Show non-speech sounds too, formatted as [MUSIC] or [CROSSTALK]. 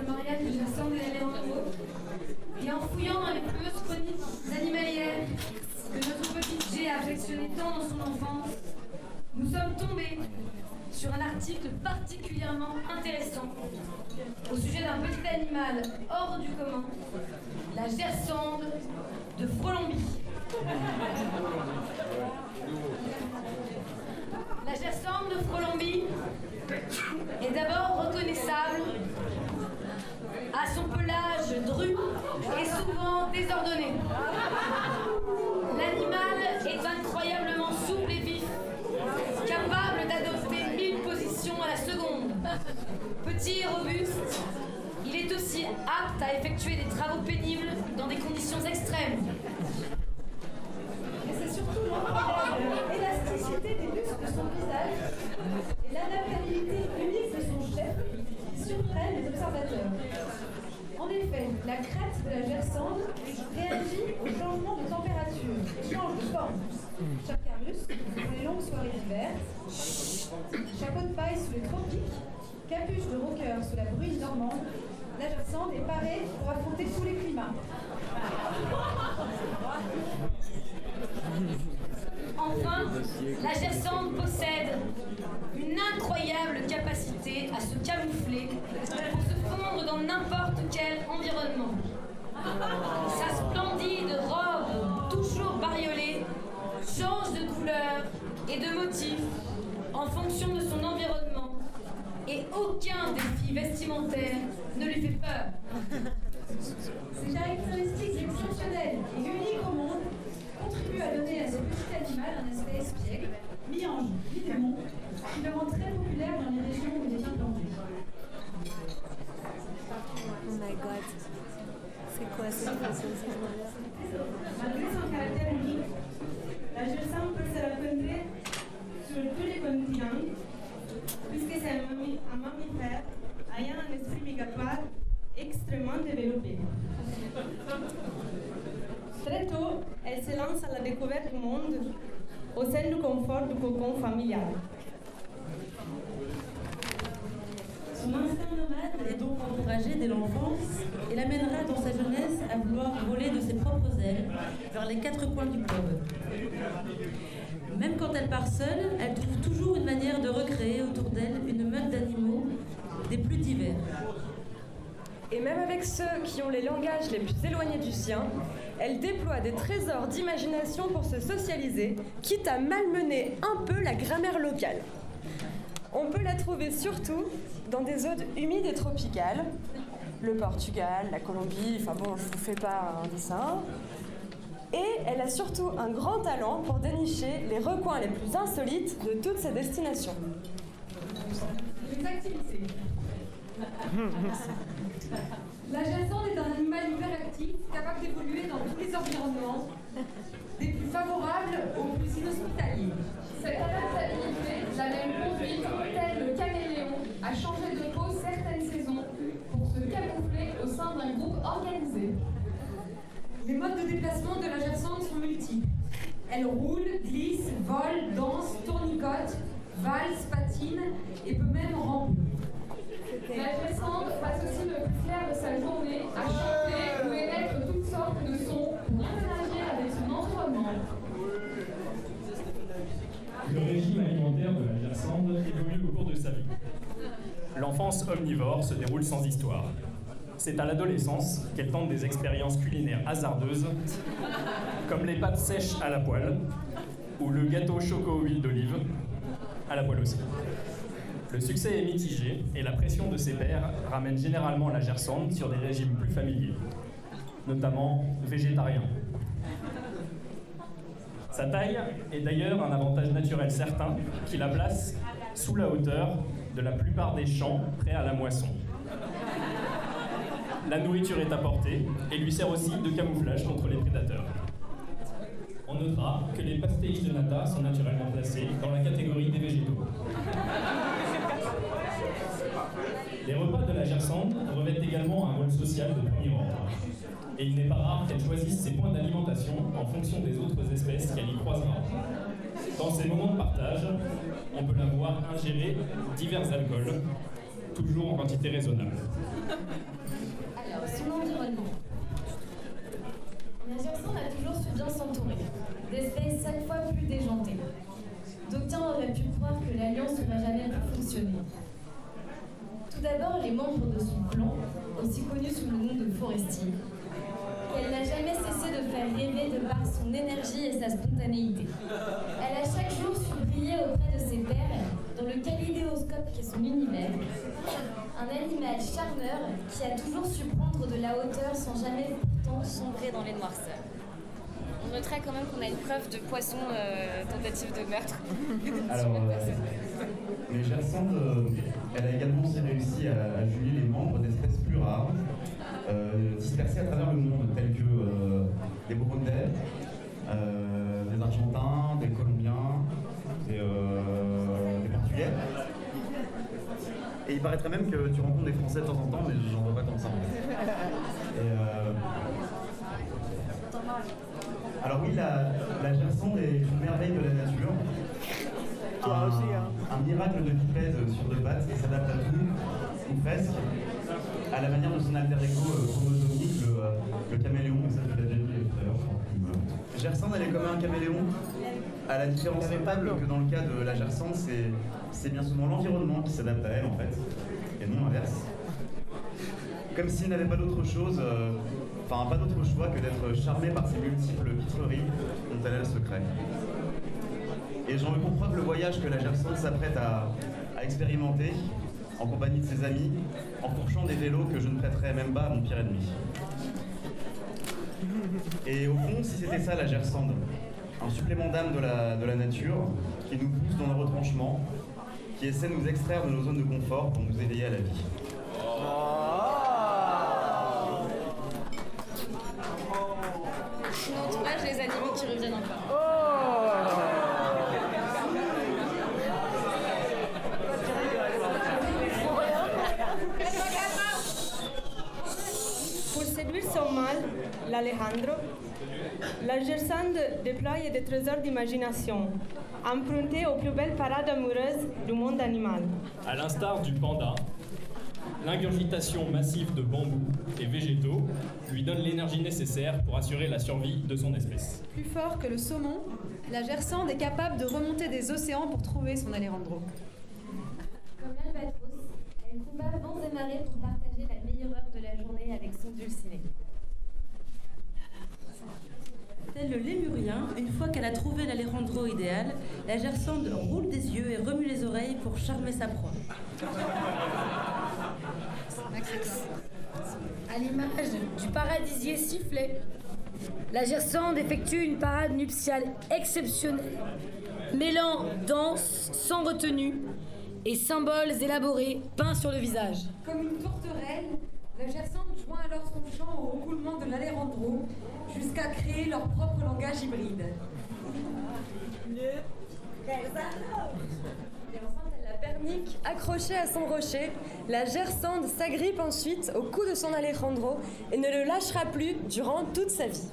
le et. Et en fouillant dans les fameuses chroniques animalières que notre petite G a affectionné tant dans son enfance, nous sommes tombés sur un article particulièrement intéressant au sujet d'un petit animal hors du commun, la gersande de Frolombie. La gersande de Frolombie est d'abord reconnaissable à son pelage dru et souvent désordonné. L'animal est incroyablement souple et vif, capable d'adopter mille positions à la seconde. Petit et robuste, il est aussi apte à effectuer des travaux pénibles dans des conditions Chacarus, pour les longues soirées d'hiver, chapeau de paille sous les tropiques, capuche de rocker sous la bruine normande, la gersande est parée pour affronter tous les climats. Enfin, la gersande possède une incroyable capacité à se camoufler pour se fondre dans n'importe quel environnement. Sa splendide robe, toujours bariolée, change de couleur et de motif en fonction de son environnement et aucun défi vestimentaire ne lui fait peur. Ces caractéristiques exceptionnelles et uniques au monde contribuent à donner à ce petit animal un aspect espiègle, mi-ange, mi-démon, qui le rend très populaire dans les régions où il est implanté. Oh my god. C'est quoi cette façon Malgré son caractère unique, la gersande peut se rencontrer sur tous les continents, puisque c'est un, mammi- un mammifère ayant un esprit migratoire extrêmement développé. Très tôt, elle se lance à la découverte du monde au sein du confort du cocon familial. Son instinct nomade est donc encouragé dès l'enfance et l'amènera dans sa jeunesse à vouloir voler de ses propres ailes vers les quatre coins du globe. Même quand elle part seule, elle trouve toujours une manière de recréer autour d'elle une meute d'animaux des plus divers. Et même avec ceux qui ont les langages les plus éloignés du sien, elle déploie des trésors d'imagination pour se socialiser, quitte à malmener un peu la grammaire locale. On peut la trouver surtout dans des zones humides et tropicales, le Portugal, la Colombie, enfin bon, je vous fais pas un dessin. Et elle a surtout un grand talent pour dénicher les recoins les plus insolites de toutes ces destinations. Les activités. Est un animal hyperactif, capable d'évoluer dans tous les environnements, Elle roule, glisse, vole, danse, tournicote, valse, patine et peut même ramper. La gersande passe aussi le plus clair de sa journée à chanter ou émettre toutes sortes de sons pour interagir avec son environnement. Le régime alimentaire de la gersande évolue au cours de sa vie. L'enfance omnivore se déroule sans histoire. C'est à l'adolescence qu'elle tente des expériences culinaires hasardeuses, comme les pâtes sèches à la poêle ou le gâteau choco huile d'olive à la poêle aussi. Le succès est mitigé et la pression de ses pairs ramène généralement la gersande sur des régimes plus familiers, notamment végétariens. Sa taille est d'ailleurs un avantage naturel certain qui la place sous la hauteur de la plupart des champs prêts à la moisson. La nourriture est apportée et lui sert aussi de camouflage contre les prédateurs. On notera que les pastéis de nata sont naturellement placés dans la catégorie des végétaux. Les repas de la gersande revêtent également un rôle social de premier ordre. Et il n'est pas rare qu'elle choisisse ses points d'alimentation en fonction des autres espèces qu'elle y croisera. Dans ces moments de partage, on peut la voir ingérer divers alcools, toujours en quantité raisonnable. Alors, son environnement. La Gersande a toujours su bien s'entourer, d'espèces cinq fois plus déjantées. D'aucuns auraient pu croire que l'alliance n'aurait jamais pu fonctionner. Tout d'abord, les membres de son clan, aussi connu sous le nom de Forestier, qu'elle n'a jamais cessé de faire rêver de par son énergie et sa spontanéité. Elle a chaque jour su briller auprès de ses pairs dans le kaléidoscope qui est son univers. Un animal charmeur qui a toujours su prendre de la hauteur sans jamais pourtant sombrer dans les noirceurs. On noterait quand même qu'on a une preuve de poisson euh, tentative de meurtre. [LAUGHS] Alors, euh, les Gersandes, euh, elle a également aussi réussi à, à juger les membres d'espèces plus rares, euh, dispersées à travers le monde, tels que paraîtrait même que tu rencontres des Français de temps en temps, mais j'en vois pas tant que ça. en fait. Et, euh, alors oui, la, la Gersonde est une merveille de la nature. Un, un miracle de bipède sur deux pattes qui s'adapte à tout, ou presque, à la manière de son alter ego euh, chromosomique, le, euh, le caméléon, ça je l'ai déjà l'heure. Gersonde, elle est comme un caméléon, à la différence notable que dans le cas de la Gersonde, c'est, bien souvent l'environnement qui s'adapte à elle en fait, et non l'inverse. Comme s'il n'avait pas d'autre chose, euh, enfin pas d'autre choix que d'être charmé par ces multiples vitreries dont elle a le secret. Et j'en veux pour preuve le voyage que la Gersonde s'apprête à, à expérimenter en compagnie de ses amis, en fourchant des vélos que je ne prêterais même pas à mon pire ennemi. Et au fond, si c'était ça la Gersonde, un supplément d'âme de la, de la nature qui nous pousse dans nos retranchements, qui essaie de nous extraire de nos zones de confort pour nous éveiller à la vie. Son entourage, les animaux qui reviennent encore. Pour séduire son mâle, l'Alejandro, la Gersande déploie des trésors d'imagination, empruntés aux plus belles parades amoureuses du monde animal. À l'instar du panda, l'ingurgitation massive de bambous et végétaux lui donne l'énergie nécessaire pour assurer la survie de son espèce. Plus fort que le saumon, la gersande est capable de remonter des océans pour trouver son Alejandro. Comme l'albatros, elle combat vents et marées pour partager la meilleure heure de la journée avec son dulciné. Tel le lémurien, une fois qu'elle a trouvé l'Alejandro idéal, la Gersonde roule des yeux et remue les oreilles pour charmer sa proie. À l'image du paradisier sifflé, la Gersande effectue une parade nuptiale exceptionnelle, mêlant danse sans retenue et symboles élaborés peints sur le visage. Comme une tourterelle, la gersande joint alors son chant au roucoulement de l'Alejandro jusqu'à créer leur propre langage hybride. Accrochée à son rocher, la gersande s'agrippe ensuite au cou de son Alejandro et ne le lâchera plus durant toute sa vie.